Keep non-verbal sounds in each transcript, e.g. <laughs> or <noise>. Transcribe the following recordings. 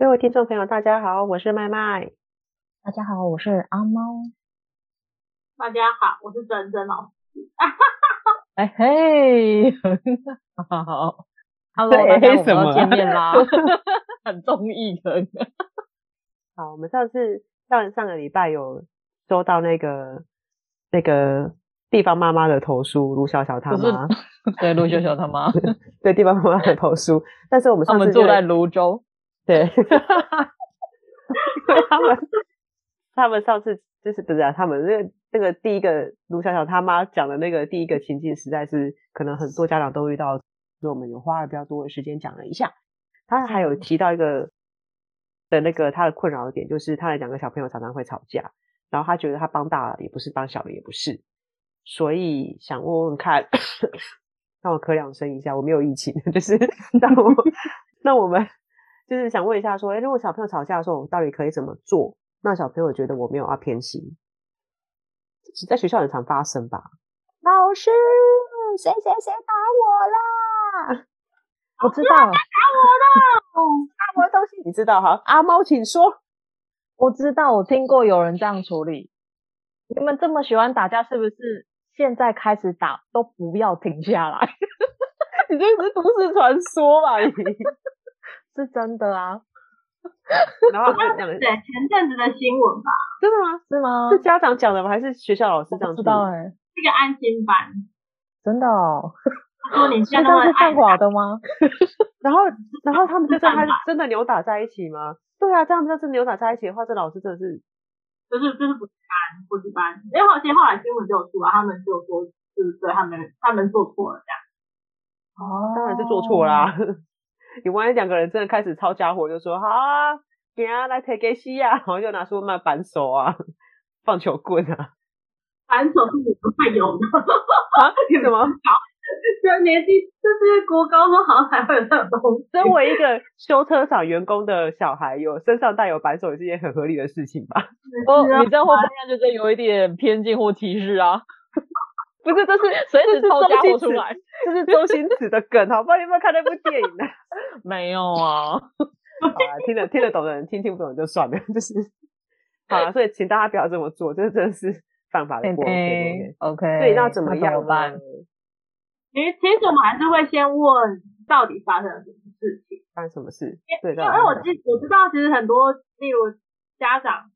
各位听众朋友，大家好，我是麦麦。大家好，我是阿猫。大家好，我是珍珍老师。<laughs> 哎嘿，好好，Hello，<laughs> 大家我们要见面啦，<laughs> 很综艺的。好，我们上次上上个礼拜有收到那个那个地方妈妈的投诉，卢小小他妈，对，卢小小他妈，对地方妈妈的投诉，但是我们上次他们住在芦洲。对，因 <laughs> 为他们他们上次就是不是啊？他们那个那个第一个卢小小他妈讲的那个第一个情境，实在是可能很多家长都遇到，所以我们有花了比较多的时间讲了一下。他还有提到一个的那个他的困扰的点，就是他的两个小朋友常常会吵架，然后他觉得他帮大了也不是，帮小了也不是，所以想问问看，<coughs> 让我咳两声一下，我没有疫情，<laughs> 就是 <laughs> 让我那我们。就是想问一下，说，哎，如果小朋友吵架的时候，我到底可以怎么做？那小朋友觉得我没有要偏心，在学校很常发生吧？老师，谁谁谁打我啦？我知道，打我的，打我的东西，你知道哈？阿猫，请说。我知道，我听过有人这样处理。你们这么喜欢打架，是不是？现在开始打都不要停下来。<laughs> 你这不是都市传说吧？你。是真的啊，然后讲对前阵子的新闻吧？真的吗？是吗？是家长讲的吗？还是学校老师这样知道？哎，这个安心班，真的哦。说你 <laughs> 现在是犯法的吗？<laughs> 然后，然后他们就这样真的扭打在一起吗？对啊，这样子就是扭打在一起的话，这老师真的是，就是就是不是班，不是班。因为后期后来新闻就有出来，他们就说就是对他们他们做错了这样。哦，当然是做错啦。<laughs> 你万一两个人真的开始抄家伙，就说好啊，给啊来提给西啊，然后就拿出那扳手啊、棒球棍啊，扳手是你不会有的啊？你 <laughs> 什么？好，这年纪就是国高中好像才会有这种东西。身为一个修车厂员工的小孩，有身上带有扳手也是一件很合理的事情吧？哦，你这样会不会就是有一点偏见或歧视啊？不是，这是 <laughs> 随时抄家伙出来，这是周星驰的梗，好不好？你有没有看那部电影呢？<laughs> 没有啊。好啦，听得听得懂的人听，听不懂就算了。就是 <laughs> 好了，所以请大家不要这么做，这真的是犯法的。OK OK。对，那怎么样办？其实其实我们还是会先问，到底发生了什么事情？发生什么事？对，因为我知我知道，其实很多，例如家长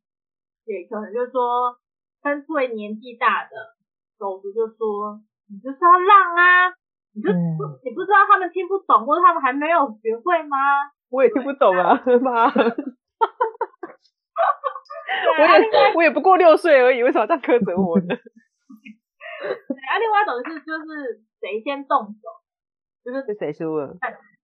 也可能就是说，跟对年纪大的。手足就说：“你就是要浪啊，你就、嗯、你不知道他们听不懂，或者他们还没有学会吗？”我也听不懂啊，妈！我也我也不过六岁而已，为什么这样苛责我呢？啊，另外一种是就是谁先动手，就是谁输了，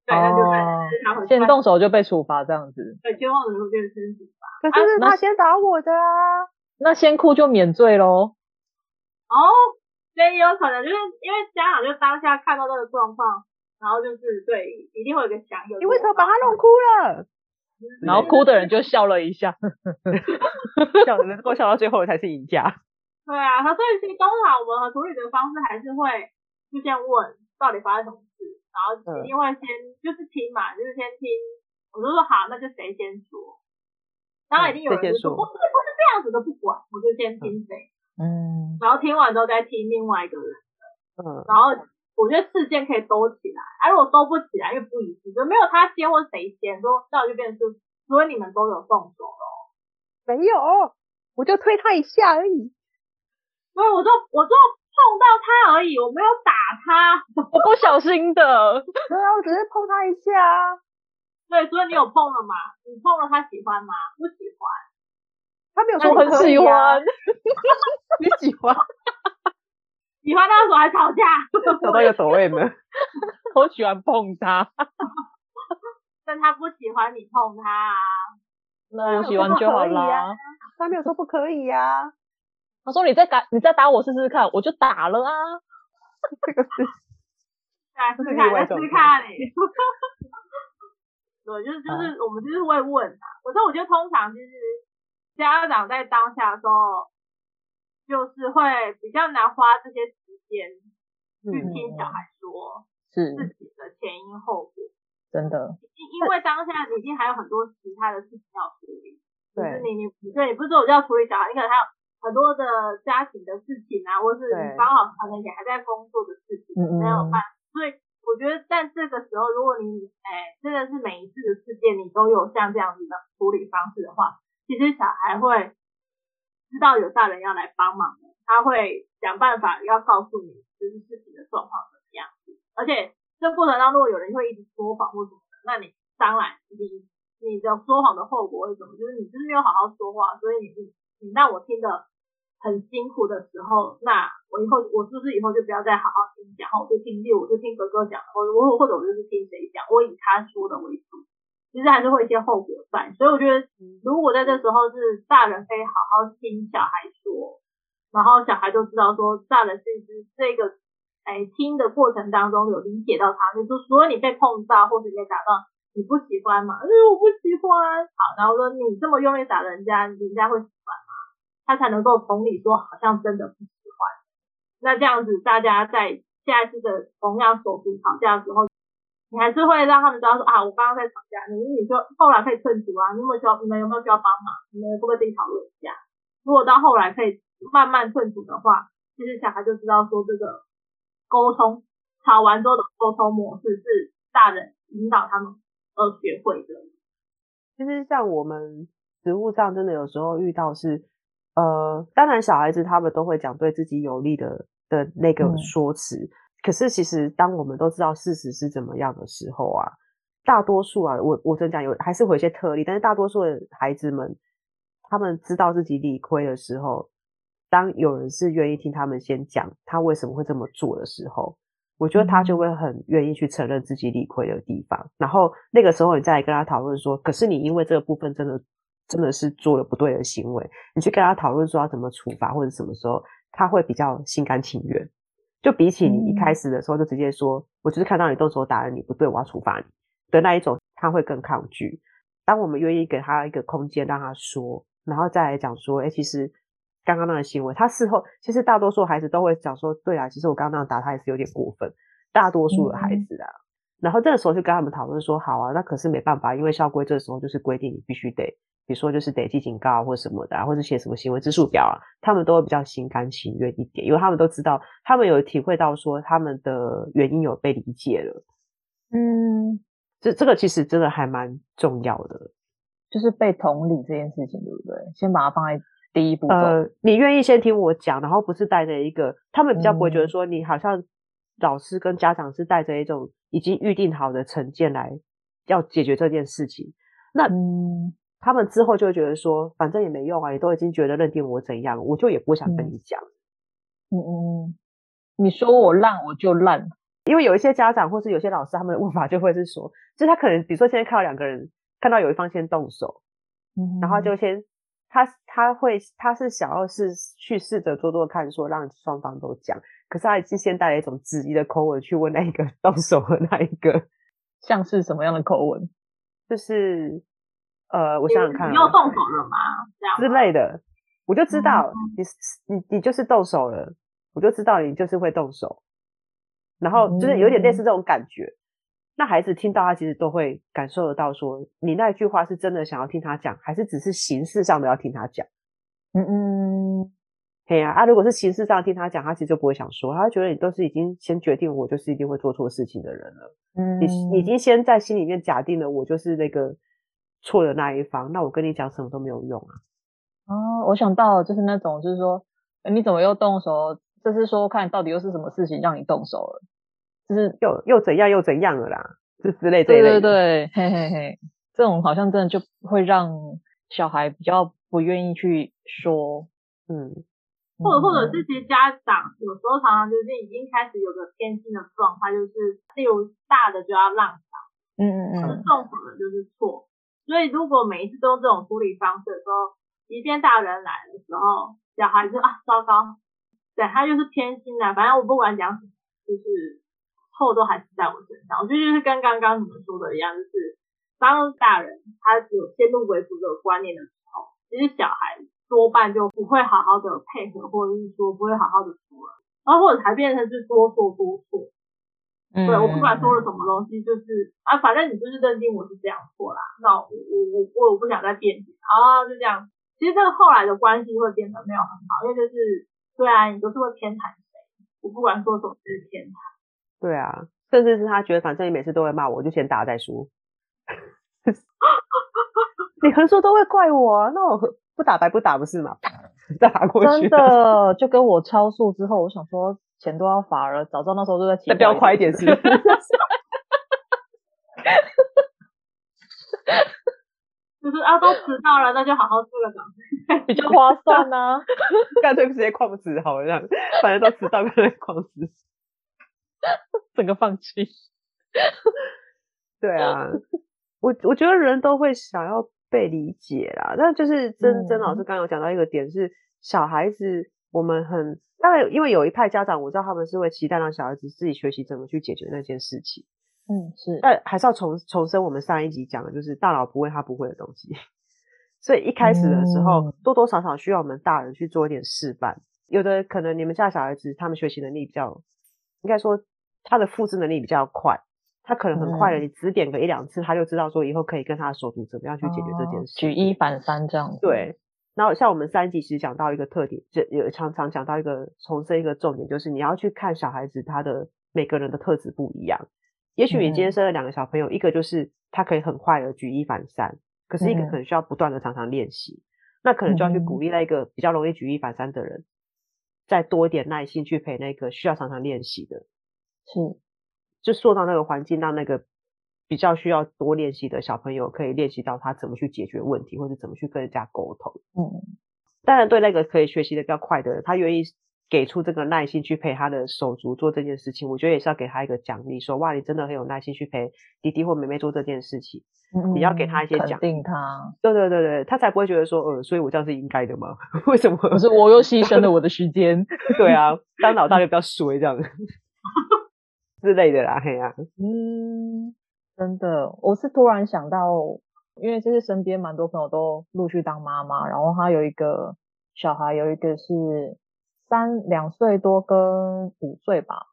对，那就是先动手就被处罚这样子。对，先动手就变成处罚。可是是他先打我的啊，那先哭就免罪喽。哦，所以有可能就是因为家长就当下看到这个状况，然后就是对，一定会有个想有。你为什么把他弄哭了？<laughs> 然后哭的人就笑了一下，<laughs> 笑能够笑到最后才是赢家。对啊，他所以其实通常我们和处理的方式还是会就先问到底发生什么事，然后一定会先就是听嘛，就是先听。我就说好，那就谁先说。然后一定有人就说不是不是这样子的，不管，我就先听谁。嗯，然后听完之后再听另外一个人的，嗯，然后我觉得事件可以兜起来，啊，如果兜不起来，又不一致，就没有他先或谁先，说那我就变成是，除非你们都有动手咯，没有，我就推他一下而已，所以我就我就碰到他而已，我没有打他，我不小心的，对啊，我只是碰他一下啊，对，所以你有碰了吗？你碰了他喜欢吗？不。他没有说很 <laughs> 喜欢，你喜欢？喜欢那时候还吵架，<laughs> 找到一个抖 M 呢，<laughs> 我喜欢碰他。但他不喜欢你碰他啊。那我喜欢就好啦。他没有说不可以呀、啊。他说你再打，你再打我试试看，我就打了啊。这个是，来试试看，来试试看你。对，就是就是我们就是会问啊。可是我觉得通常就是家长在当下的时候，就是会比较难花这些时间去听小孩说是自己的前因后果。真的，因因为当下你已经还有很多其他的事情要处理。对，就是你你对你不是说我就要处理小孩，你可能还有很多的家庭的事情啊，或是你刚好可能也还在工作的事情，没有办法。所以我觉得在这个时候，如果你哎真的是每一次的事件你都有像这样子的处理方式的话，其实小孩会知道有大人要来帮忙的，他会想办法要告诉你就是事情的状况怎么样，而且。这过程当中，如果有人会一直说谎或什么的，那你当然你你的说谎的后果会怎么？就是你就是没有好好说话，所以你你你让我听得很辛苦的时候，那我以后我是不是以后就不要再好好听讲，然后我就听就我就听哥哥讲，或者我或者我就是听谁讲，我以他说的为主，其实还是会一些后果在。所以我觉得，如果在这时候是大人可以好好听小孩说，然后小孩就知道说大人是是这个。哎，听的过程当中有理解到他，就是说，所以你被碰到或者你被打到，你不喜欢吗？哎，我不喜欢。好，然后说你这么用力打人家，人家会喜欢吗？他才能够同理说，好像真的不喜欢。那这样子，大家在下一次的同样手足吵架的时候，你还是会让他们知道说啊，我刚刚在吵架，你你说后来可以劝阻啊，你有没有需要？你们有没有需要帮忙？你们会不会自己讨论一下？如果到后来可以慢慢劝阻的话，其实小孩就知道说这个。沟通吵完之后的沟通模式是大人引导他们而学会的。其实像我们实务上真的有时候遇到是，呃，当然小孩子他们都会讲对自己有利的的那个说辞，嗯、可是其实当我们都知道事实是怎么样的时候啊，大多数啊，我我真讲有还是会有一些特例，但是大多数的孩子们，他们知道自己理亏的时候。当有人是愿意听他们先讲他为什么会这么做的时候，我觉得他就会很愿意去承认自己理亏的地方。然后那个时候你再来跟他讨论说，可是你因为这个部分真的真的是做了不对的行为，你去跟他讨论说要怎么处罚或者什么时候，他会比较心甘情愿。就比起你一开始的时候就直接说，我就是看到你动手打人，你不对，我要处罚你的那一种，他会更抗拒。当我们愿意给他一个空间让他说，然后再来讲说，哎，其实。刚刚那个行为，他事后其实大多数孩子都会讲说：“对啊，其实我刚刚那样打他也是有点过分。”大多数的孩子啊，嗯、然后这个时候就跟他们讨论说：“好啊，那可是没办法，因为校规这时候就是规定你必须得，比如说就是得记警告或什么的、啊，或者写什么行为指数表啊。”他们都会比较心甘情愿一点，因为他们都知道，他们有体会到说他们的原因有被理解了。嗯，这这个其实真的还蛮重要的，就是被同理这件事情，对不对？先把它放在。第一步，呃，你愿意先听我讲，然后不是带着一个，他们比较不会觉得说你好像老师跟家长是带着一种已经预定好的成见来要解决这件事情。那嗯，他们之后就会觉得说，反正也没用啊，你都已经觉得认定我怎样，我就也不想跟你讲。嗯嗯，你说我烂我就烂，因为有一些家长或是有些老师，他们的问法就会是说，就是他可能比如说现在看到两个人，看到有一方先动手，嗯，然后就先。他他会他是想要是去试着做做看，说让双方都讲，可是他已经先带了一种质疑的口吻去问那一个 <laughs> 动手的那一个，像是什么样的口吻？就是呃，我想想看，啊，你又动手了吗？这样之类的，我就知道，嗯，你你你就是动手了，我就知道你就是会动手，然后就是有点类似这种感觉。那孩子听到他其实都会感受得到，说你那一句话是真的想要听他讲，还是只是形式上的要听他讲？嗯嗯，对呀啊，如果是形式上听他讲，他其实就不会想说，他觉得你都是已经先决定我就是一定会做错事情的人了。嗯，你你已经先在心里面假定了我就是那个错的那一方，那我跟你讲什么都没有用啊。哦，我想到就是那种就是说，你怎么又动手？就是说看到底又是什么事情让你动手了？就是又又怎样又怎样了啦，就之类的。对对对，嘿嘿嘿，这种好像真的就会让小孩比较不愿意去说，嗯，或者或者是其实家长有时候常常就是已经开始有个偏心的状态，就是例如大的就要让小，嗯嗯嗯，是动手的就是错。所以如果每一次都用这种处理方式的时候，即便大人来的时候，小孩子啊糟糕，对他就是偏心的，反正我不管讲什么，就是错都还是在我身上。我觉得就是跟刚刚你们说的一样，就是当大人他有先入为主的观念的时候，其实小孩多半就不会好好的配合，或者是说不会好好的处理。然后或者才变成是多说多错，嗯，对，我不管说了什么东西，就是啊，反正你就是认定我是这样错啦，那我我我我我不想再辩解啊，就这样。其实这个后来的关系会变得没有很好，因为就是对啊你都是会偏袒谁，我不管说什么就是偏袒。对啊，甚至是他觉得反正你每次都会骂我，就先打再说。<laughs> 你横竖都会怪我，那我不打白不打不是吗？<laughs> 打过去，真的就跟我超速之后，我想说钱都要罚了，早知道那时候就在骑。再飙快一点是。<laughs> 就是啊，都迟到了，那就好好做了吧，<laughs> 比较划算啊。<laughs> 干脆直接旷职好了，这样反正都迟到，干脆旷职，整个放弃。对啊，我我觉得人都会想要。被理解啦，但就是曾曾老师刚刚有讲到一个点是，小孩子我们很当然，因为有一派家长我知道他们是会期待让小孩子自己学习怎么去解决那件事情。嗯，是，但还是要重重申我们上一集讲的，就是大脑不会他不会的东西，<laughs> 所以一开始的时候多多少少需要我们大人去做一点示范。有的可能你们家小孩子他们学习能力比较，应该说他的复制能力比较快。他可能很快的，你指点个一两次，他就知道说以后可以跟他的手足怎么样去解决这件事，举一反三这样子。对，然后像我们三集其实讲到一个特点，就有常常讲到一个重申一个重点，就是你要去看小孩子他的每个人的特质不一样。也许你今天生了两个小朋友，嗯、一个就是他可以很快的举一反三，可是一个可能需要不断的常常练习，嗯、那可能就要去鼓励那个比较容易举一反三的人，再多一点耐心去陪那个需要常常练习的。是。就塑造那个环境，让那个比较需要多练习的小朋友可以练习到他怎么去解决问题，或者怎么去跟人家沟通。嗯，当然对那个可以学习的比较快的人，他愿意给出这个耐心去陪他的手足做这件事情，我觉得也是要给他一个奖励，说哇，你真的很有耐心去陪弟弟或妹妹做这件事情。嗯，你要给他一些奖定他。对对对对，他才不会觉得说，呃，所以我这样是应该的吗？<laughs> 为什么？可是我又牺牲了我的时间。对啊，当老大就比较 <laughs> 衰这样。<laughs> 之类的啦，嘿呀、啊，嗯，真的，我是突然想到，因为就是身边蛮多朋友都陆续当妈妈，然后他有一个小孩，有一个是三两岁多跟五岁吧，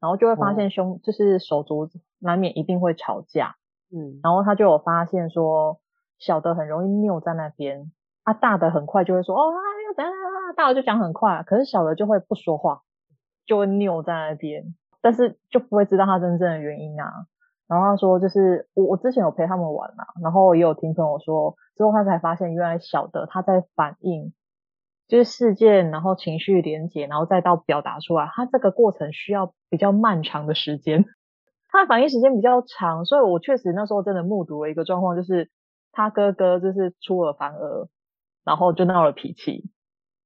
然后就会发现兄、哦、就是手足难免一定会吵架，嗯，然后他就有发现说，小的很容易拗在那边，啊，大的很快就会说，哦，又等等，大的就讲很快，可是小的就会不说话，就会拗在那边。但是就不会知道他真正的原因啊。然后他说，就是我我之前有陪他们玩嘛，然后也有听朋友说，之后他才发现，原来小的他在反应，就是事件，然后情绪连结，然后再到表达出来，他这个过程需要比较漫长的时间，他的反应时间比较长，所以我确实那时候真的目睹了一个状况，就是他哥哥就是出尔反尔，然后就闹了脾气，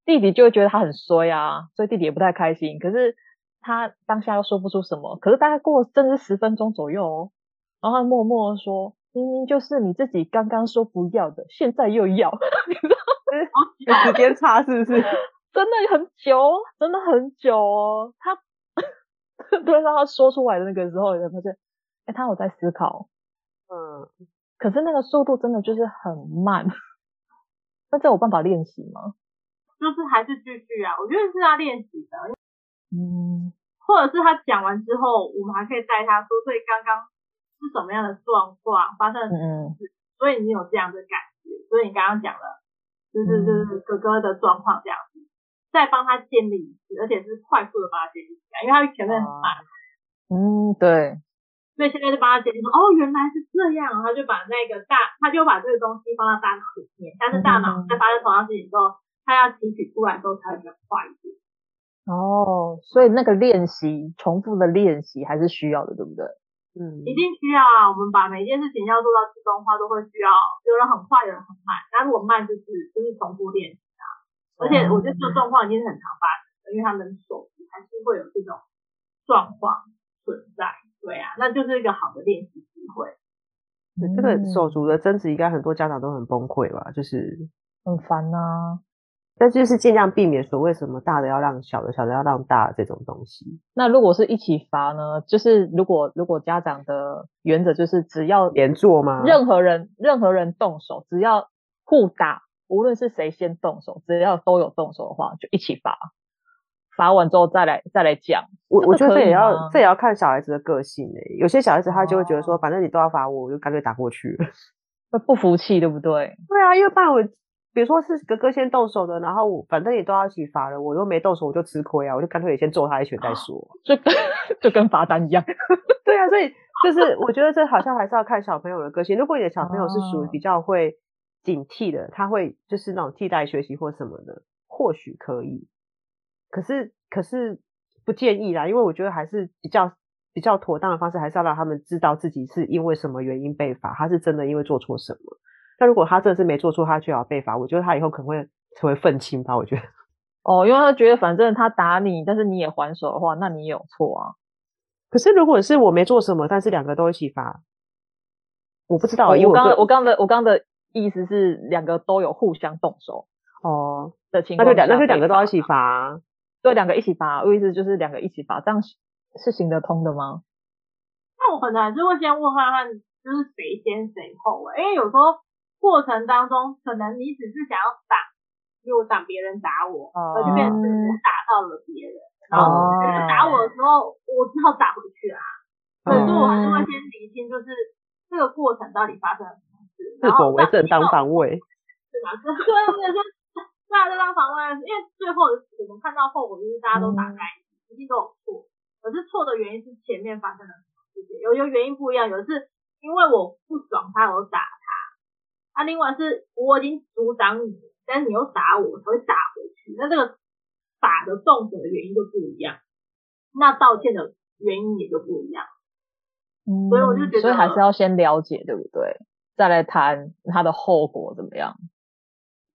弟弟就会觉得他很衰啊，所以弟弟也不太开心，可是。他当下又说不出什么，可是大概过了真的是十分钟左右哦，然后他默默说：“明明就是你自己刚刚说不要的，现在又要。<laughs> ”你知道 <laughs> 有？时间差是不是？<laughs> 真的很久，真的很久哦。他突然让他说出来的那个时候，你才发现，哎，他有在思考。嗯，可是那个速度真的就是很慢。那这有办法练习吗？就是还是继续啊，我觉得是要练习的。嗯，或者是他讲完之后，我们还可以带他说，所以刚刚是什么样的状况发生了什么事，所以你有这样的感觉，所以你刚刚讲了，就是就是哥哥的状况这样子，再帮他建立一次，而且是快速的帮他建立起来，因为他前面很慢。嗯，对。所以现在就帮他建立说，哦，原来是这样，他就把那个大，他就把这个东西放到大脑里面，但是大脑在发生同样事情之后，他要提取出来之后才会比较快一点。哦，所以那个练习，重复的练习还是需要的，对不对？嗯，一定需要啊。我们把每一件事情要做到自动化，都会需要有人很快，有人很慢。那如果慢，就是就是重复练习啊。而且我觉得这个状况已经是很常发生，因为他们手还是会有这种状况存在。对啊，那就是一个好的练习机会。嗯、这个手足的争执，应该很多家长都很崩溃吧？就是很烦呐、啊。但就是尽量避免所谓什么大的要让小的，小的要让大的这种东西。那如果是一起罚呢？就是如果如果家长的原则就是只要连坐吗？任何人任何人动手，只要互打，无论是谁先动手，只要都有动手的话，就一起罚。罚完之后再来再来讲。我我觉得这也要这也要看小孩子的个性诶、欸。有些小孩子他就会觉得说，反正你都要罚我，我就干脆打过去了。<laughs> 会不服气，对不对？对啊，因为不然我。比如说是哥哥先动手的，然后我反正也都要一起罚了，我又没动手，我就吃亏啊，我就干脆也先揍他一拳再说，就跟 <laughs> 就跟罚单一样。<laughs> 对啊，所以就是我觉得这好像还是要看小朋友的个性。如果你的小朋友是属于比较会警惕的，他会就是那种替代学习或什么的，或许可以。可是可是不建议啦，因为我觉得还是比较比较妥当的方式，还是要让他们知道自己是因为什么原因被罚，他是真的因为做错什么。那如果他真的是没做错，他就要被罚。我觉得他以后可能会成为愤青吧。我觉得，<laughs> 哦，因为他觉得反正他打你，但是你也还手的话，那你也有错啊。可是如果是我没做什么，但是两个都一起罚，我不知道。哦、我刚我刚的我刚的意思是两个都有互相动手哦的情况，那就两那就两个都要一起罚。对，两个一起罚。我意思就是两个一起罚，这样是行得通的吗？那我可能还是会先问看看，就是谁先谁后哎，因为有时候。过程当中，可能你只是想要挡，因为我挡别人打我，而就变成我打到了别人。然后打我的时候，我只好打回去啊。所以说我还是会先理清，就是这个过程到底发生了什么事。是否为正当防卫？对吧？对对对，是那正当防卫，因为最后我们看到后果就是大家都打开，一定都有错。可是错的原因是前面发生了什么事情，有有原因不一样，有的是因为我不爽他，我打。那、啊、另外是我已经阻挡你，但是你又打我，我才会打回去。那这个打的动作的原因就不一样，那道歉的原因也就不一样。嗯，所以我就觉得，所以还是要先了解，对不对？再来谈它的后果怎么样。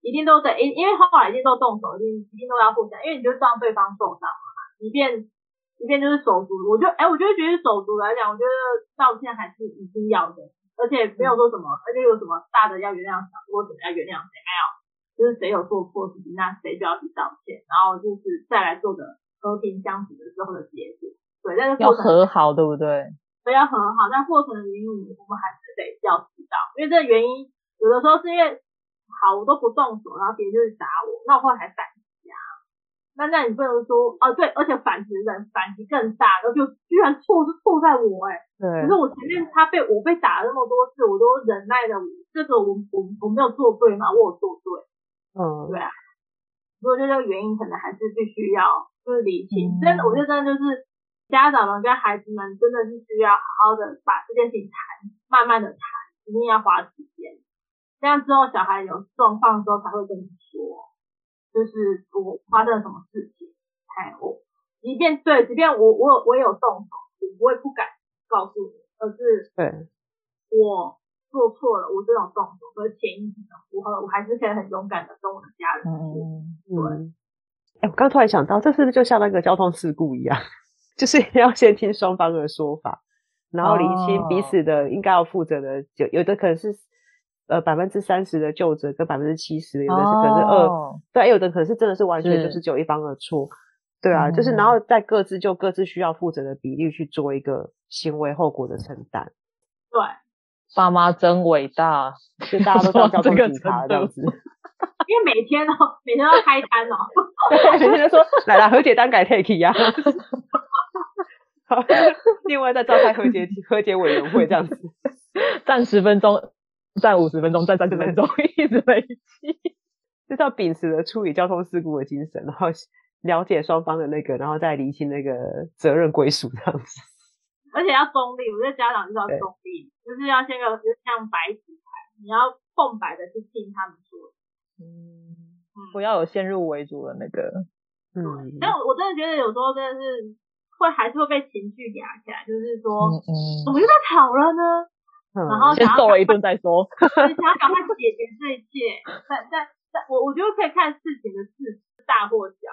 一定都得，因因为后来一定都动手，一定一定都要互相，因为你就让对方受伤嘛。即便即便就是手足，我就哎、欸，我就觉得手足来讲，我觉得道歉还是一定要的。而且没有说什么，而且有什么大的要原谅小的，或怎么样原谅谁没有，就是谁有做错事情，那谁就要去道歉，然后就是再来做的和平相处的时候的结果。对，但是要和好，对不对？对，要和好，但过程的原因我们还是得要知道，因为这个原因有的时候是因为好我都不动手，然后别人就是打我，那我后来还反。那那你不能说哦，对，而且反击人反击更大，然后就居然错是错在我哎，对，可是我前面他被我被打了那么多次，我都忍耐的，这个我我我没有做对吗？我有做对，嗯，对啊，所以这个原因可能还是必须要就是理清，真的，我觉得真的就是家长们跟孩子们真的是需要好好的把这件事情谈，慢慢的谈，一定要花时间，这样之后小孩有状况的时候才会跟你说。就是我发生了什么事情，哎，我即便对，即便我我有我也有动手，我不会不敢告诉你，而是对，我做错了，我这种动手，所以潜意识的，我我还是可以很勇敢的跟我的家人说，嗯，对。哎，我刚突然想到，这是不是就像那个交通事故一样，<laughs> 就是要先听双方的说法，然后理清彼此的应该要负责的，有有的可能是。呃，百分之三十的就责跟百分之七十，有的是可能是二、哦，对，有的可能是真的是完全就是。只有一方的错，对啊，就是然后再各自就各自需要负责的比例去做一个行为后果的承担。对，爸妈真伟大，就大家都当交通警察这样子，<laughs> 因为每天哦，每天都要开单哦，对，<laughs> 每天都说来来和解单改 take 呀，好，<laughs> 另外再召开和解和解委员会这样子，站十分钟。站五十分钟，站三十分钟，<laughs> 一直累积，就是要秉持着处理交通事故的精神，然后了解双方的那个，然后再厘清那个责任归属这样子。而且要中立，我觉得家长就是要中立，就是要先个就是像白纸牌，你要空白的去听他们说。嗯，不要有先入为主的那个。嗯，但我我真的觉得有时候真的是会还是会被情绪压起来，就是说，嗯，怎么又在吵了呢？然后先揍了一顿再说，<laughs> 想要赶快解决这一切。但但但我我觉得可以看事情的事大或小，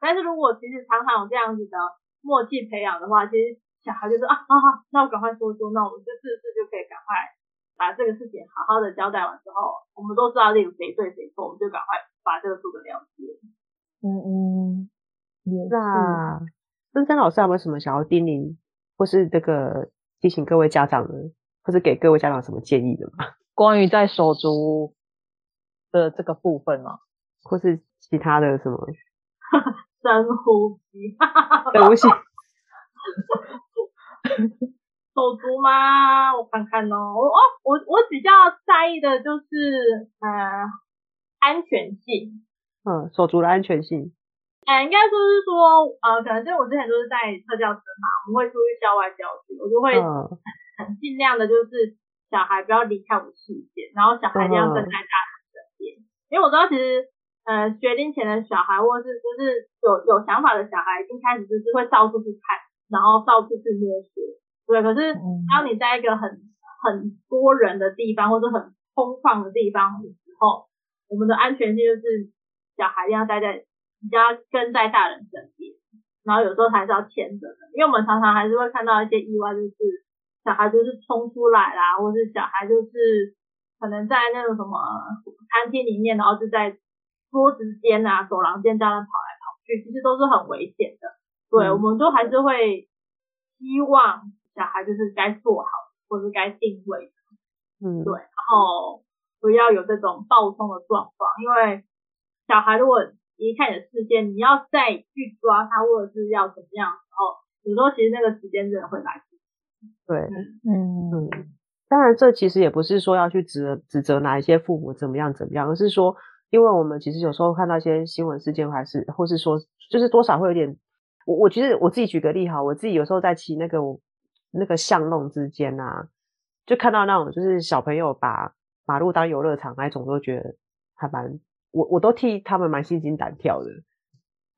但是如果其实常常有这样子的默契培养的话，其实小孩就说啊啊，那我赶快说说，那我们这次事就可以赶快把这个事情好好的交代完之后，我们都知道这个谁对谁错，我们就赶快把这个做个了结。嗯嗯，那森森老师有没有什么想要叮咛，或是这个提醒各位家长的，或是给各位家长什么建议的吗？<laughs> 关于在手足的这个部分吗？或是其他的什么？<laughs> 深呼吸，<laughs> 深呼吸。手足吗？我看看哦，我我我比较在意的就是呃安全性。嗯，手足的安全性。呃，应该说是说呃，可能因为我之前都是在特教生嘛，我们会出去校外教学，我就会很尽量的，就是小孩不要离开我视线，然后小孩一定要跟在大人身边，因为我知道其实呃学龄前的小孩或者是就是有有想法的小孩，一开始就是会到处去看，然后到处去摸索。对，可是当你在一个很很多人的地方，或者很空旷的地方的时候，我们的安全性就是小孩一定要待在，一定要跟在大人身边，然后有时候还是要牵着的，因为我们常常还是会看到一些意外，就是小孩就是冲出来啦，或是小孩就是可能在那个什么餐厅里面，然后就在桌子间啊、走廊间这样跑来跑去，其实都是很危险的。对，我们都还是会希望。小孩就是该做好，或是该定位的，嗯，对，然后不要有这种暴冲的状况，因为小孩如果离开你的视线，你要再去抓他，或者是要怎么样的时候，有时候其实那个时间真的会来不及。对，嗯嗯，当然这其实也不是说要去指指责哪一些父母怎么样怎么样，而是说，因为我们其实有时候看到一些新闻事件，还是或是说，就是多少会有点，我我觉得我自己举个例哈，我自己有时候在骑那个。那个巷弄之间啊，就看到那种就是小朋友把马路当游乐场那种，都觉得还蛮我我都替他们蛮心惊胆跳的，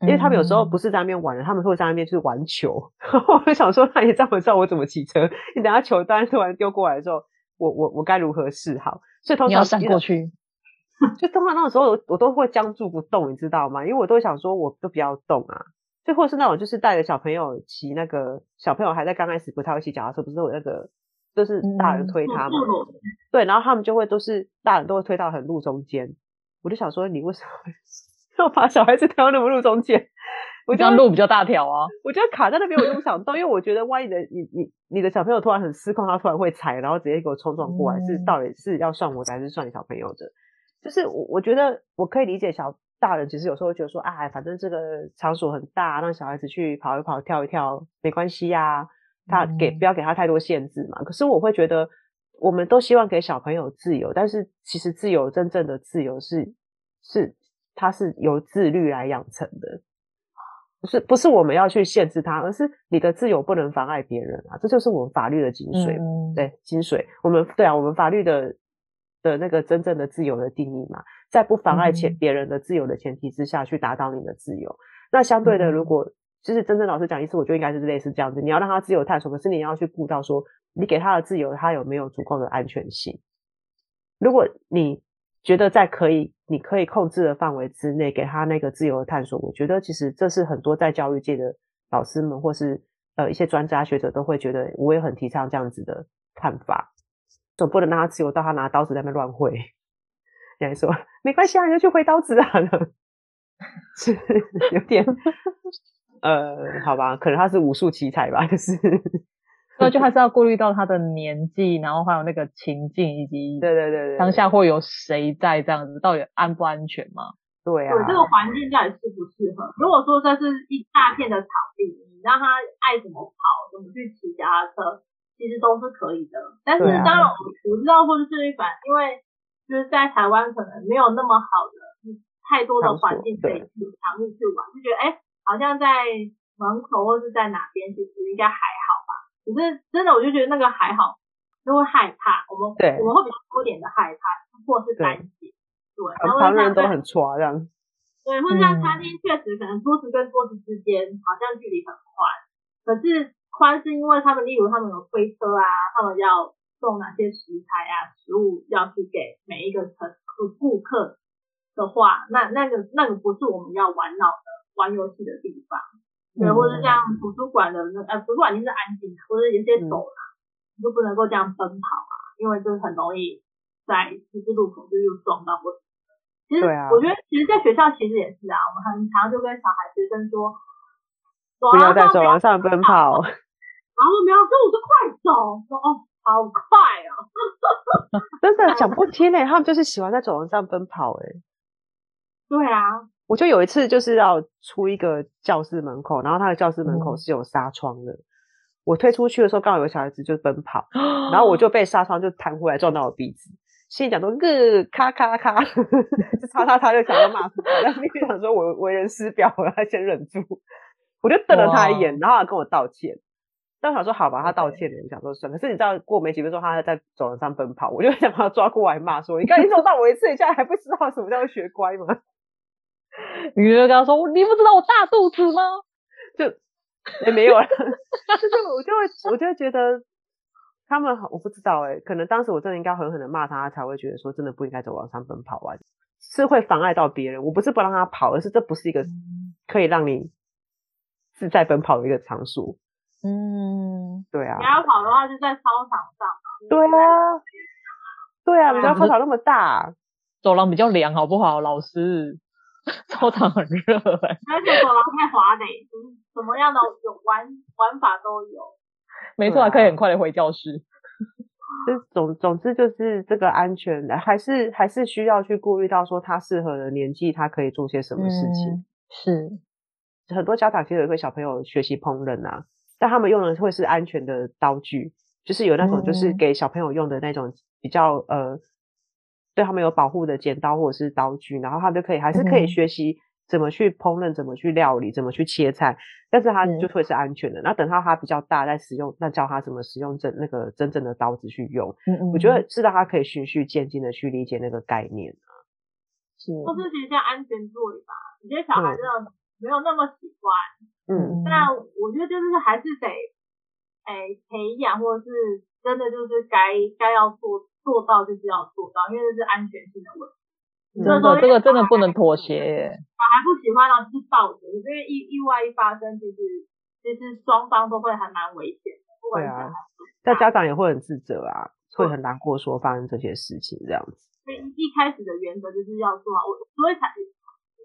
因为他们有时候不是在那边玩的，他们会在那边去玩球。<laughs> 我就想说，那你这样知道我怎么骑车？你等下球单突然丢过来的时候，我我我该如何是好？所以通常你要闪过去，就通常那种时候我我都会僵住不动，你知道吗？因为我都想说，我都不要动啊。最后是那种，就是带着小朋友骑那个，小朋友还在刚开始不太会骑脚踏车，不是有那个，就是大人推他嘛，嗯、对，然后他们就会都是大人都会推到很路中间，我就想说，你为什么要把小孩子推到那么路中间？我觉得路比较大条啊，我觉得卡在那边我就不想动，因为我觉得万一的你你你的小朋友突然很失控，他突然会踩，然后直接给我冲撞过来，嗯、是到底是要算我的还是算你小朋友的？就是我我觉得我可以理解小。大人其实有时候会觉得说，哎，反正这个场所很大，让小孩子去跑一跑、跳一跳没关系呀。他给不要给他太多限制嘛。可是我会觉得，我们都希望给小朋友自由，但是其实自由真正的自由是是它是由自律来养成的，不是不是我们要去限制它，而是你的自由不能妨碍别人啊。这就是我们法律的精髓，嗯、对精髓。我们对啊，我们法律的的那个真正的自由的定义嘛。在不妨碍前别人的自由的前提之下去达到你的自由，嗯、那相对的，如果就是真正老师讲意思，我觉得应该是类似这样子。你要让他自由探索，可是你要去顾到说，你给他的自由，他有没有足够的安全性？如果你觉得在可以你可以控制的范围之内，给他那个自由的探索，我觉得其实这是很多在教育界的老师们或是呃一些专家学者都会觉得，我也很提倡这样子的看法。总不能让他自由到他拿刀子在那乱挥。人家说没关系啊，你就去挥刀子啊，<laughs> 是 <laughs> 有点 <laughs> 呃，好吧，可能他是武术奇才吧，就是，<laughs> 那就还是要顾虑到他的年纪，然后还有那个情境以及对对对对，当下会有谁在这样子，到底安不安全嘛？对啊，对这个环境到底适不适合？如果说这是一大片的草地，你让他爱怎么跑，怎么去骑脚踏车，其实都是可以的。但是当然，我我知道或者是一反，因为。就是在台湾可能没有那么好的太多的环境可以去尝试去玩，就觉得哎、欸，好像在门口或是在哪边，其实应该还好吧。可是真的，我就觉得那个还好，就会害怕。我们对我们会比较多点的害怕，或是担心。对，对然后旁人都很抓这样。对，或者像餐厅，确实可能桌子跟桌子之间好像距离很宽，可是宽是因为他们，例如他们有推车啊，他们要。送哪些食材啊、食物要去给每一个乘客、顾客的话，那那个那个不是我们要玩闹的、玩游戏的地方。对，或者像图书馆的那呃，图书馆一定是安静的，或者有些走廊，你就不能够这样奔跑啊。因为就是很容易在十字路口就又撞到或者。其实，我觉得其实，在学校其实也是啊，我们很常就跟小孩学生说，不要在走廊上奔跑。<laughs> 然后说没有，说我说快走，说哦，好快哦，<laughs> 真的讲不听诶，他们就是喜欢在走廊上奔跑诶。<laughs> 对啊，我就有一次就是要出一个教室门口，然后他的教室门口是有纱窗的，嗯、我推出去的时候刚好有个小孩子就奔跑，<gasps> 然后我就被纱窗就弹回来撞到我鼻子。心里讲说，个咔咔咔，<laughs> 就擦擦擦，就想要骂出来。然后心里想说，我为人师表，我要先忍住。我就瞪了他一眼，然后他跟我道歉。但我想说，好吧，他道歉了，我想说算。可是你知道，过没几分钟，他在走廊上奔跑，我就想把他抓过来骂说：“你刚才撞到我一次，你现在还不知道什么叫学乖吗？” <laughs> 你就跟他说：“你不知道我大肚子吗？”就也、欸、没有了。<laughs> 就是我就会，我就会觉得。他们我不知道哎、欸，可能当时我真的应该狠狠的骂他，他才会觉得说真的不应该走往上奔跑啊，是会妨碍到别人。我不是不让他跑，而是这不是一个可以让你自在奔跑的一个场所。嗯，对啊。你要跑的话就在操场上。对啊，对啊，你知道操场那么大，走廊比较凉，好不好，老师？<laughs> 操场很热哎、欸，而且走廊太滑嘞，什么样的有玩玩法都有。没错，还可以很快的回教室。<laughs> 就总总之就是这个安全，还是还是需要去顾虑到说他适合的年纪，他可以做些什么事情。嗯、是很多家长其实有一个小朋友学习烹饪啊，但他们用的会是安全的刀具，就是有那种就是给小朋友用的那种比较、嗯、呃，对他们有保护的剪刀或者是刀具，然后他们就可以还是可以学习。怎么去烹饪，怎么去料理，怎么去切菜，但是他就会是安全的。那、嗯、等到他比较大，再使用，那教他怎么使用真那个真正的刀子去用。嗯嗯，我觉得是让他可以循序渐进的去理解那个概念啊。是，或是其实像安全座椅吧，有些小孩真的没有那么喜欢。嗯，但我觉得就是还是得，哎、欸，培养或者是真的就是该该要做做到就是要做到，因为这是安全性的问题。真的，这个真的不能妥协耶。小孩不喜欢，然后就是抱着，因为意意外一发生，其实其实双方都会还蛮危险的。不管对啊，但家长也会很自责啊，会很难过，说发生这些事情这样子。所以一开始的原则就是要做好，我所以才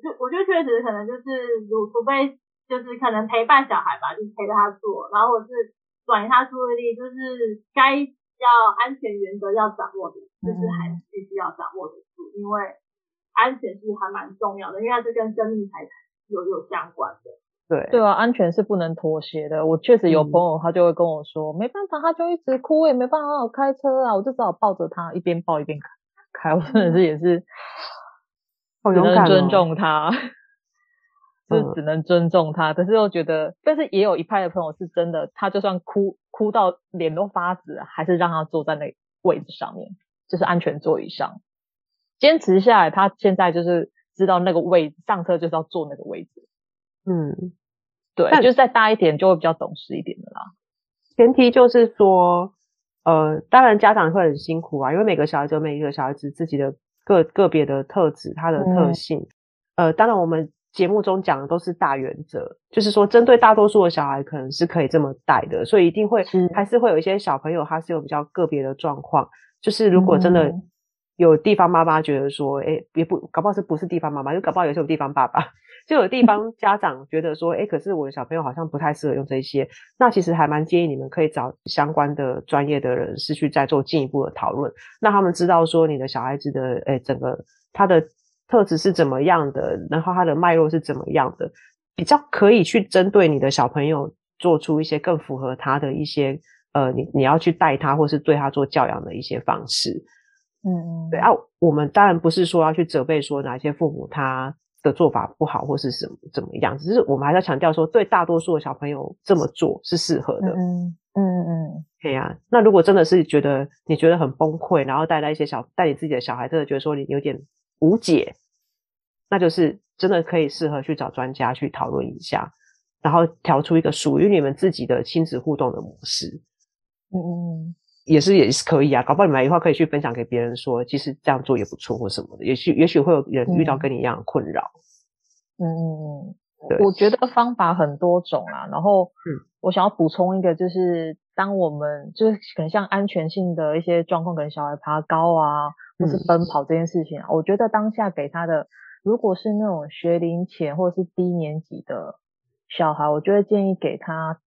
就我觉得确实可能就是除除非就是可能陪伴小孩吧，就是陪着他做，然后我是转移他注意力，就是该要安全原则要掌握的，就是还是必须要掌握得住，因为。安全是还蛮重要的，因为它是跟生命财产有有相关的。对对啊，安全是不能妥协的。我确实有朋友，他就会跟我说，嗯、没办法，他就一直哭，我也没办法好好开车啊，我就只好抱着他，一边抱一边开。开我真的是也是，只能尊重他，就、哦、只能尊重他。可是又觉得，但是也有一派的朋友是真的，他就算哭哭到脸都发紫，还是让他坐在那位置上面，就是安全座椅上。坚持下来，他现在就是知道那个位置，上车就是要坐那个位置。嗯，对，就是再大一点就会比较懂事一点的啦。前提就是说，呃，当然家长会很辛苦啊，因为每个小孩子有每一个小孩子自己的个个别的特质，他的特性。嗯、呃，当然我们节目中讲的都是大原则，就是说针对大多数的小孩可能是可以这么带的，所以一定会还是会有一些小朋友他是有比较个别的状况，就是如果真的。嗯有地方妈妈觉得说，哎、欸，也不搞不好是不是地方妈妈，就搞不好有些有地方爸爸，就有地方 <laughs> 家长觉得说，哎、欸，可是我的小朋友好像不太适合用这些，那其实还蛮建议你们可以找相关的专业的人士去再做进一步的讨论，让他们知道说你的小孩子的，哎、欸，整个他的特质是怎么样的，然后他的脉络是怎么样的，比较可以去针对你的小朋友做出一些更符合他的一些，呃，你你要去带他或是对他做教养的一些方式。嗯，对啊，我们当然不是说要去责备说哪些父母他的做法不好或是什么怎么样，只是我们还是要强调说，对大多数的小朋友这么做是适合的。嗯嗯嗯，对呀。那如果真的是觉得你觉得很崩溃，然后带来一些小带你自己的小孩，真的觉得说你有点无解，那就是真的可以适合去找专家去讨论一下，然后调出一个属于你们自己的亲子互动的模式。嗯嗯。也是也是可以啊，搞不好你们以后可以去分享给别人说，其实这样做也不错或什么的，也许也许会有人遇到跟你一样的困扰。嗯嗯，对，我觉得方法很多种啊，然后嗯，我想要补充一个，就是当我们就是可能像安全性的一些状况，可能小孩爬高啊，或是奔跑这件事情啊，嗯、我觉得当下给他的，如果是那种学龄前或者是低年级的小孩，我就会建议给他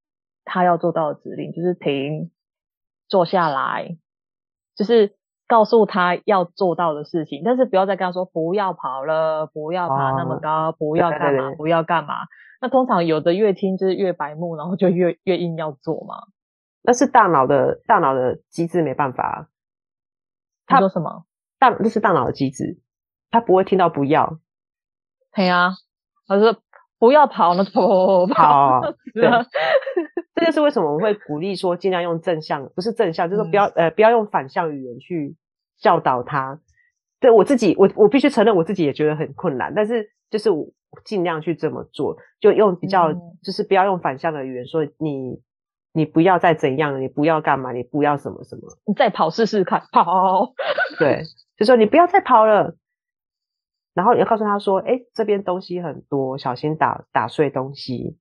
他要做到的指令，就是停，坐下来，就是告诉他要做到的事情，但是不要再跟他说不要跑了，不要爬那么高，哦、不要干嘛，对对对，不要干嘛。那通常有的越听就是越白目，然后就越越硬要做嘛。那是大脑的大脑的机制没办法。他说什么？大那是大脑的机制，他不会听到不要。对啊，他说不要跑，那跑跑跑跑。<laughs> 对。这就是为什么我们会鼓励说尽量用正向，不是正向，就是不要、嗯、呃不要用反向语言去教导他。对我自己，我我必须承认我自己也觉得很困难，但是就是我。尽量去这么做，就用比较，嗯、就是不要用反向的语言说你，你不要再怎样，你不要干嘛，你不要什么什么，你再跑试试看，跑，对，就说你不要再跑了，然后你要告诉他说，哎，这边东西很多，小心打打碎东西，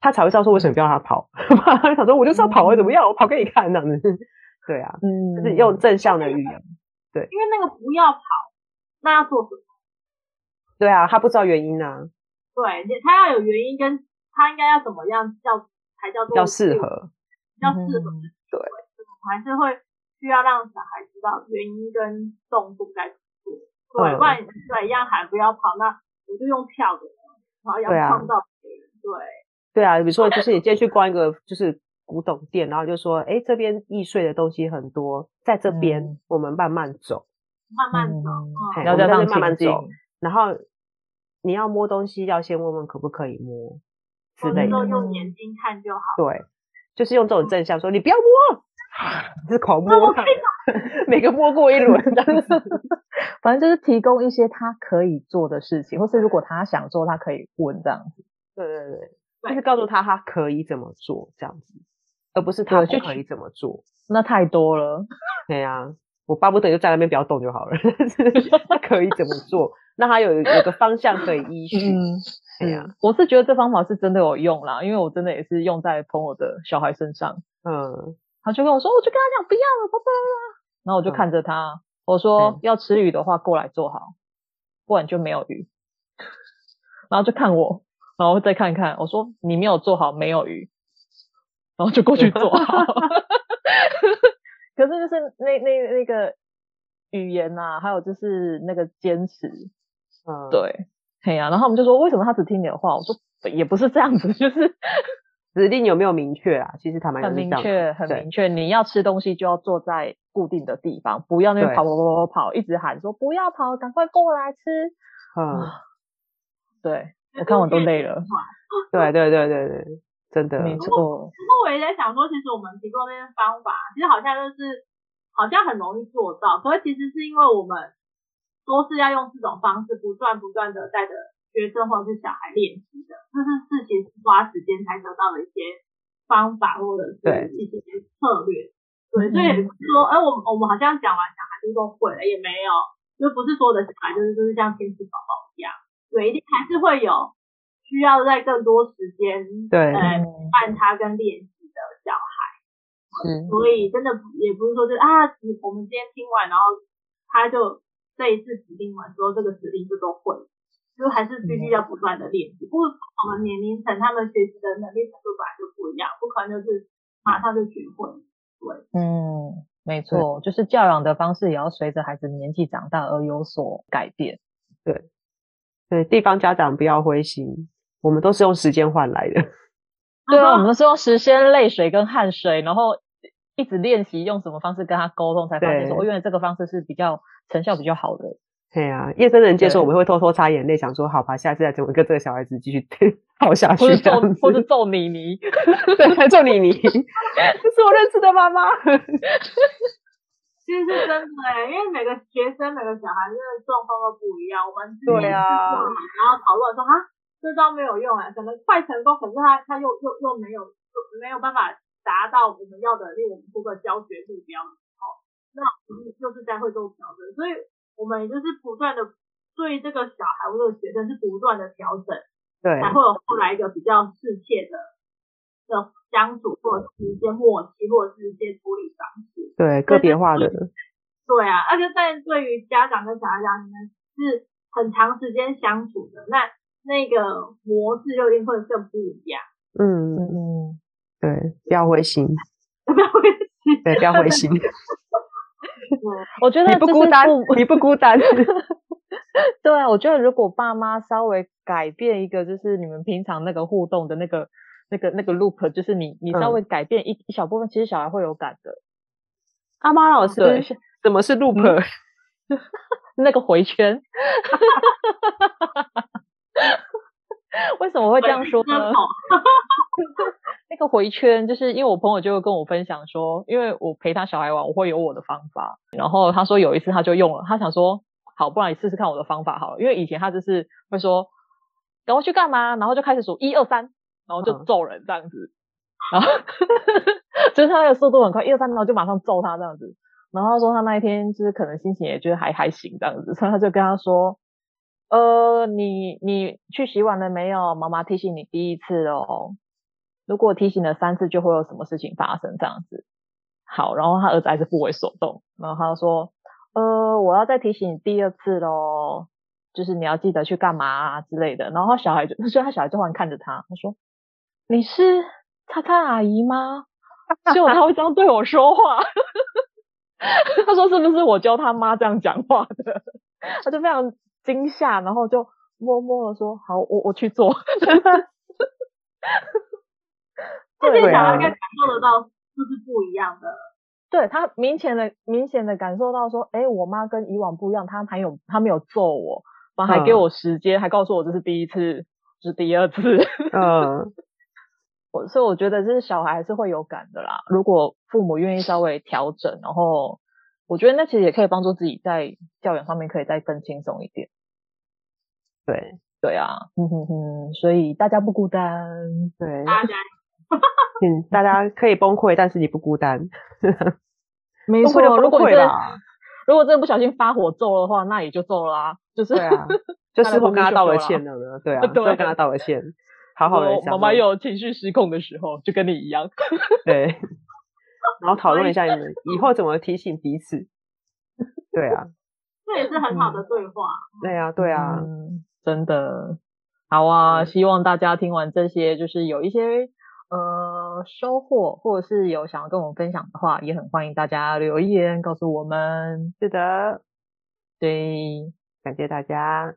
他才会知道说为什么不要他跑，<laughs> 他想说我就是要跑，会怎么样，我跑给你看这样子，<laughs> 对啊，嗯，就是用正向的语言，对，因为那个不要跑，那要做什么？对啊，他不知道原因啊。对，他要有原因，跟他应该要怎么样叫才叫做比较适合，比较适合。嗯、对，还是会需要让小孩知道原因跟动作该怎么做。对，嗯、不然对让孩子不要跑，那我就用跳的，然后要创造别人。对。对啊，比如说就是你今天去逛一个就是古董店，然后就说，哎，这边易碎的东西很多，在这边我们慢慢走，慢慢走，要在这边慢慢走，然后。你要摸东西，要先问问可不可以摸之类的。用眼睛看就好。对，就是用这种正向说，你不要摸，是狂摸，<laughs> 每个摸过一轮子。<laughs> 反正就是提供一些他可以做的事情，或是如果他想做，他可以问这样子。对对对，就是告诉他他可以怎么做这样子，而不是他不可以怎么做。那太多了。<laughs> 对呀，我巴不得就在那边不要动就好了。他可以怎么做？那他有有个方向可以依循，嗯，哎呀，我是觉得这方法是真的有用啦，因为我真的也是用在朋友的小孩身上，嗯，他就跟我说，我就跟他讲不要了，爸爸，然后我就看着他，嗯、我说要吃鱼的话过来做好，不然就没有鱼，<laughs> 然后就看我，然后再看看，我说你没有做好，没有鱼，然后就过去做好，<laughs> 可是就是那那那个语言呐、啊，还有就是那个坚持。嗯，对，嘿呀、啊，然后我们就说，为什么他只听你的话？我说也不是这样子，就是指令有没有明确啊？其实他们很明确，很明确。你要吃东西就要坐在固定的地方，不要那边跑跑跑跑跑，一直喊说不要跑，赶快过来吃。嗯，对，我看我都累了。<laughs> 对对对对对，真的没错。不过我也在想说，其实我们提供那些方法，其实好像就是好像很容易做到，可是其实是因为我们。都是要用这种方式不断不断的带着学生或者是小孩练习的，这是事情是花时间才得到的一些方法或者是一些策略。对，所以说，哎，我们我们好像讲完小孩就都会了，也没有，就不是所有的小孩就是就是像天使宝宝一样，对，一定还是会有需要在更多时间对呃伴他跟练习的小孩。嗯，所以真的也不是说就是啊，我们今天听完然后他就。这一次指令完之后，这个指令就都会，就还是必须要不断的练习。不过我们年龄层，他们学习的能力程度本来就不一样，不可能就是马上就学会。对，嗯，没错，就是教养的方式也要随着孩子年纪长大而有所改变。对，对，地方家长不要灰心，我们都是用时间换来的。<laughs> 对啊，我们是用时间、泪水跟汗水，然后一直练习用什么方式跟他沟通，才发现说，哦，原来这个方式是比较。成效比较好的，对啊，夜深人静的时候，我们会偷偷擦眼泪，想说好吧，下次再怎么跟这个小孩子继续 <laughs> 耗下去，或者揍，或者揍妮妮，对，还揍妮妮，<laughs> 这是我认识的妈妈。其实是真的哎，因为每个学生、每个小孩子的状况都不一样，我们对啊，然后讨论说啊，这招没有用哎，可能快成功，可是他他又又又没有没有办法达到我们要的，令我们这个教学目标。那就是在会做调整，所以我们也就是不断的对这个小孩或者学生是不断的调整，对，才会有后来一个比较适切的的相处，或者是一些默契，或者是一些处理方式。对，个别化的。对啊，而且在对于家长跟小孩讲，你们是很长时间相处的，那那个模式就一定会更不一样。嗯嗯，对，不要灰心，<laughs> 不要灰心，对，不要灰心。<laughs> <laughs> <laughs> 我觉得你不孤单，你不孤单。<laughs> 对啊，我觉得如果爸妈稍微改变一个，就是你们平常那个互动的那个、那个、那个 loop，就是你你稍微改变一、嗯、一小部分，其实小孩会有感的。阿妈老师，对，什么是 loop？、嗯、那个回圈。<laughs> 为什么会这样说呢？那个回圈，就是因为我朋友就会跟我分享说，因为我陪他小孩玩，我会有我的方法。然后他说有一次他就用了，他想说，好，不然你试试看我的方法好了。因为以前他就是会说，赶快去干嘛，然后就开始数一二三，然后就揍人这样子。然后 <laughs> 就是他那个速度很快，一二三，然后就马上揍他这样子。然后他说他那一天就是可能心情也觉得还还行这样子，所以他就跟他说。呃，你你去洗碗了没有？妈妈提醒你第一次哦。如果提醒了三次，就会有什么事情发生这样子。好，然后他儿子还是不为所动，然后他就说：“呃，我要再提醒你第二次喽，就是你要记得去干嘛啊之类的。”然后小孩就，<laughs> 所以他小孩就忽然看着他，他说：“你是叉叉阿姨吗？”结果他会这样对我说话。<laughs> 他说：“是不是我教他妈这样讲话的？” <laughs> 他就非常。惊吓，然后就默默的说：“好，我我去做。”这些小孩应该感受得到，就是不一样的。对，他明显的、明显的感受到说：“哎，我妈跟以往不一样，她还有她没有揍我，反而还给我时间，嗯、还告诉我这是第一次，是第二次。”嗯，<laughs> 我所以我觉得这是小孩还是会有感的啦。如果父母愿意稍微调整，然后。我觉得那其实也可以帮助自己在教养上面可以再更轻松一点。对对啊，嗯哼哼，所以大家不孤单。对，<laughs> 嗯，大家可以崩溃，但是你不孤单。<laughs> 没错，如果真的如果真的不小心发火揍的话，那也就揍了啊。就是对啊，<laughs> 就是我跟他道了歉了呢。对啊，就跟他道了歉，好好的。妈妈有情绪失控的时候，就跟你一样。对。然后讨论一下你们以后怎么提醒彼此。对啊，这也是很好的对话。嗯、对啊，对啊、嗯，真的好啊！希望大家听完这些，就是有一些呃收获，或者是有想要跟我们分享的话，也很欢迎大家留言告诉我们。是的，对，感谢大家，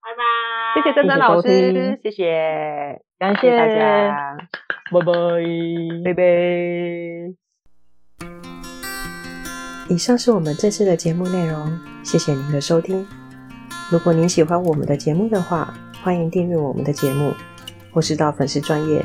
拜拜。谢谢珍珍老师，谢谢，感谢大家，拜拜，拜拜。以上是我们这次的节目内容，谢谢您的收听。如果您喜欢我们的节目的话，欢迎订阅我们的节目，或是到粉丝专页